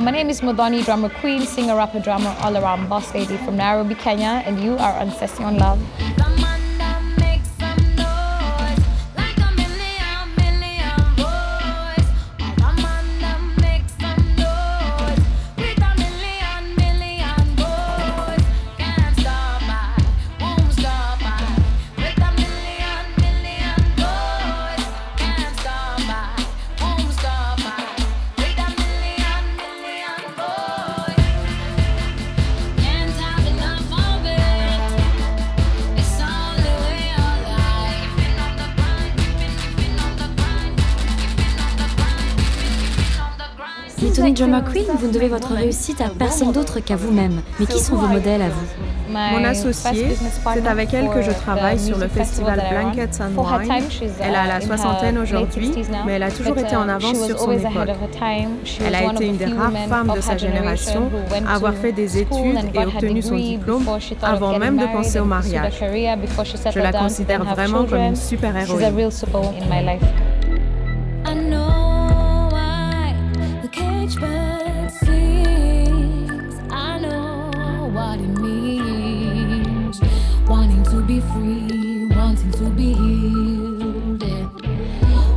My name is Modoni, drummer queen, singer, rapper, drummer, all around boss lady from Nairobi, Kenya, and you are on Session Love. Tony Drama Queen, vous ne devez votre réussite à personne d'autre qu'à vous-même. Mais qui sont vos modèles à vous Mon associée, c'est avec elle que je travaille sur le festival Blankets and Wine. Elle a la soixantaine aujourd'hui, mais elle a toujours été en avance sur son époque. Elle a été une des rares femmes de sa génération à avoir fait des études et obtenu son diplôme avant même de penser au mariage. Je la considère vraiment comme une super-héroïne.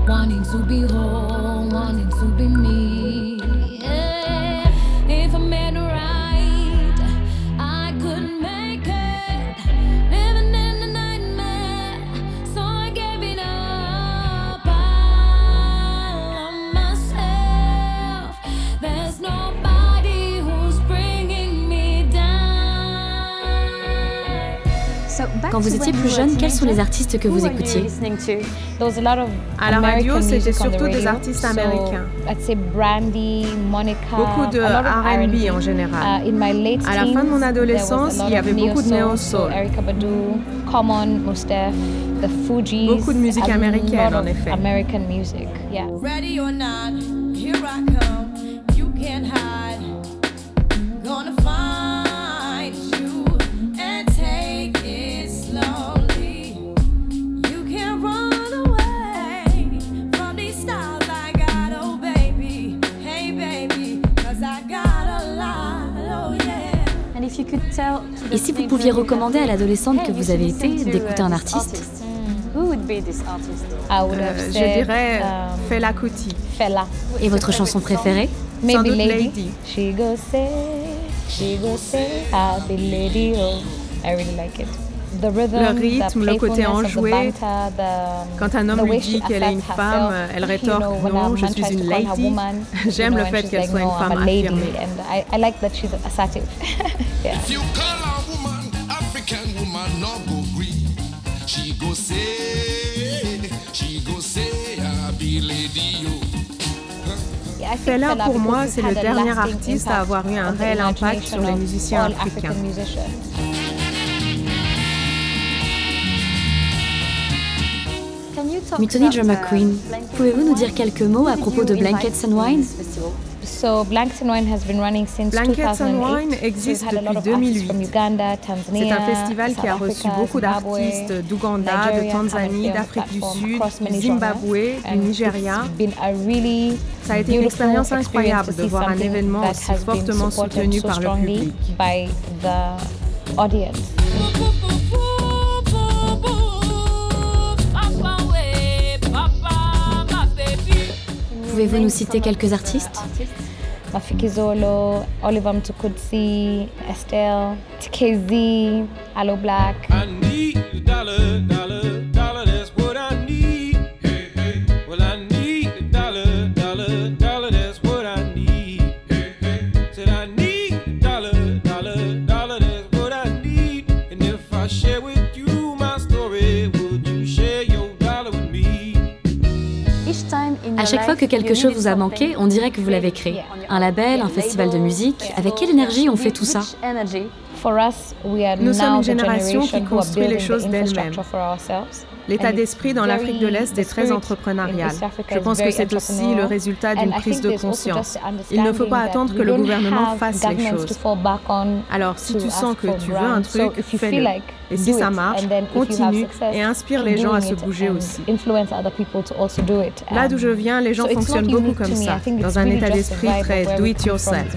wanting to be whole, wanting to be me. Quand vous étiez plus jeune, quels sont les artistes que vous écoutiez À la radio, c'était surtout des artistes américains. Beaucoup de R&B en général. Uh, à la fin de mon adolescence, il y avait beaucoup de néo-soul. Beaucoup de musique américaine, en effet. Ready or not, here I come. You can't hide. Et si vous pouviez recommander à l'adolescente que vous avez été d'écouter un artiste euh, je dirais um, Fela Kuti. Fela. Et votre chanson préférée? Sans doute Lady. She go say, she go say, I be lady. I really like it. The rhythm, le rythme, le côté enjoué. Quand un homme lui dit qu'elle est une femme, elle rétorque non, je suis une lady. J'aime le fait qu'elle soit une femme affirmée. And I, I like that she's assertive. yeah. Say, she go say, I be lady, yo. Fela, pour moi, c'est le dernier artiste à avoir eu un réel impact sur les musiciens africains. Mutoni Drama Queen, pouvez-vous nous dire quelques mots à propos de Blankets and Wine? Blankets and Wine has been running since Blankets and 2008. Wine existe depuis of 2008. artists from Uganda, C'est Tanzania, un festival qui a South reçu Africa, beaucoup Zimbabwe, d'artistes d'Ouganda, de Nigeria, Tanzanie, d'Afrique du Sud, du Zimbabwe, du Nigeria. it's been a really Ça a été une expérience incroyable experience de to see voir un something événement that aussi has been fortement supported soutenu so par le strongly public. by the audience. Pouvez-vous nous citer quelques artistes? Mafiki Zolo, Oliver Mtukudzi, Estelle, TKZ, Allo Black. Chaque fois que quelque chose vous a manqué, on dirait que vous l'avez créé. Un label, un festival de musique. Avec quelle énergie on fait tout ça Nous sommes une génération qui construit les choses d'elle-même. L'état d'esprit dans l'Afrique de l'Est est très entrepreneurial. Je pense que c'est aussi le résultat d'une prise de conscience. Il ne faut pas attendre que le gouvernement fasse les choses. Alors, si tu sens que tu veux un truc, fais-le. Et si ça marche, continue et inspire les gens à se bouger aussi. Là d'où je viens, les gens fonctionnent beaucoup comme ça, dans un état d'esprit très do-it-yourself.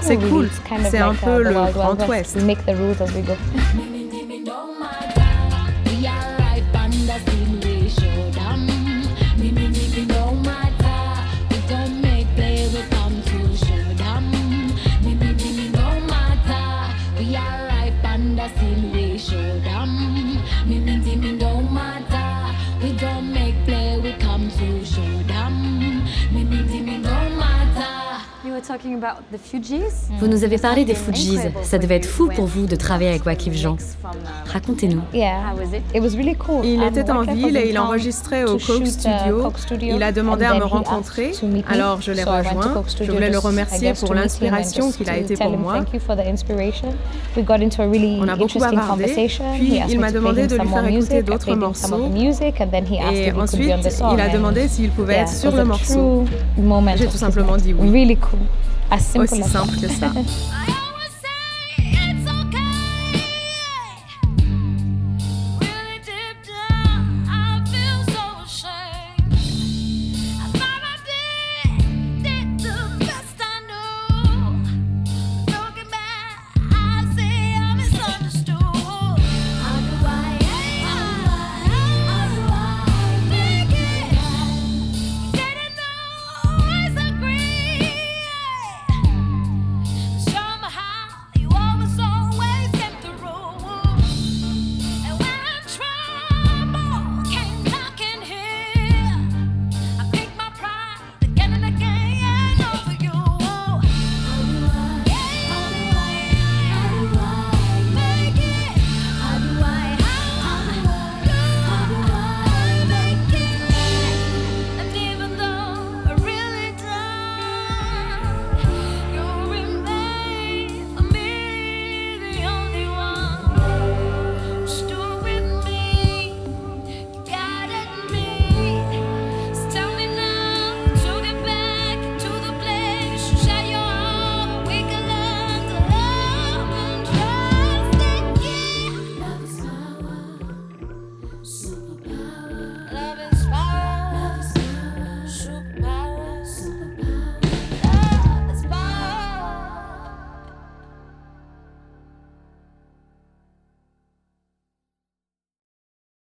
C'est cool, c'est un peu le Grand Ouest. Vous nous avez parlé des Fujis. Ça devait être fou pour vous de travailler avec Wakif Jean. Racontez-nous. Il était en ville et il enregistrait au Coke Studio. Il a demandé à me rencontrer. Alors je l'ai rejoint. Je voulais le remercier pour l'inspiration qu'il a été pour moi. On a beaucoup bavardé. Puis il m'a demandé de lui faire écouter d'autres morceaux. Et ensuite, il a demandé s'il pouvait être sur le morceau. J'ai tout simplement dit oui. As simple Aussi as simple that. que ça.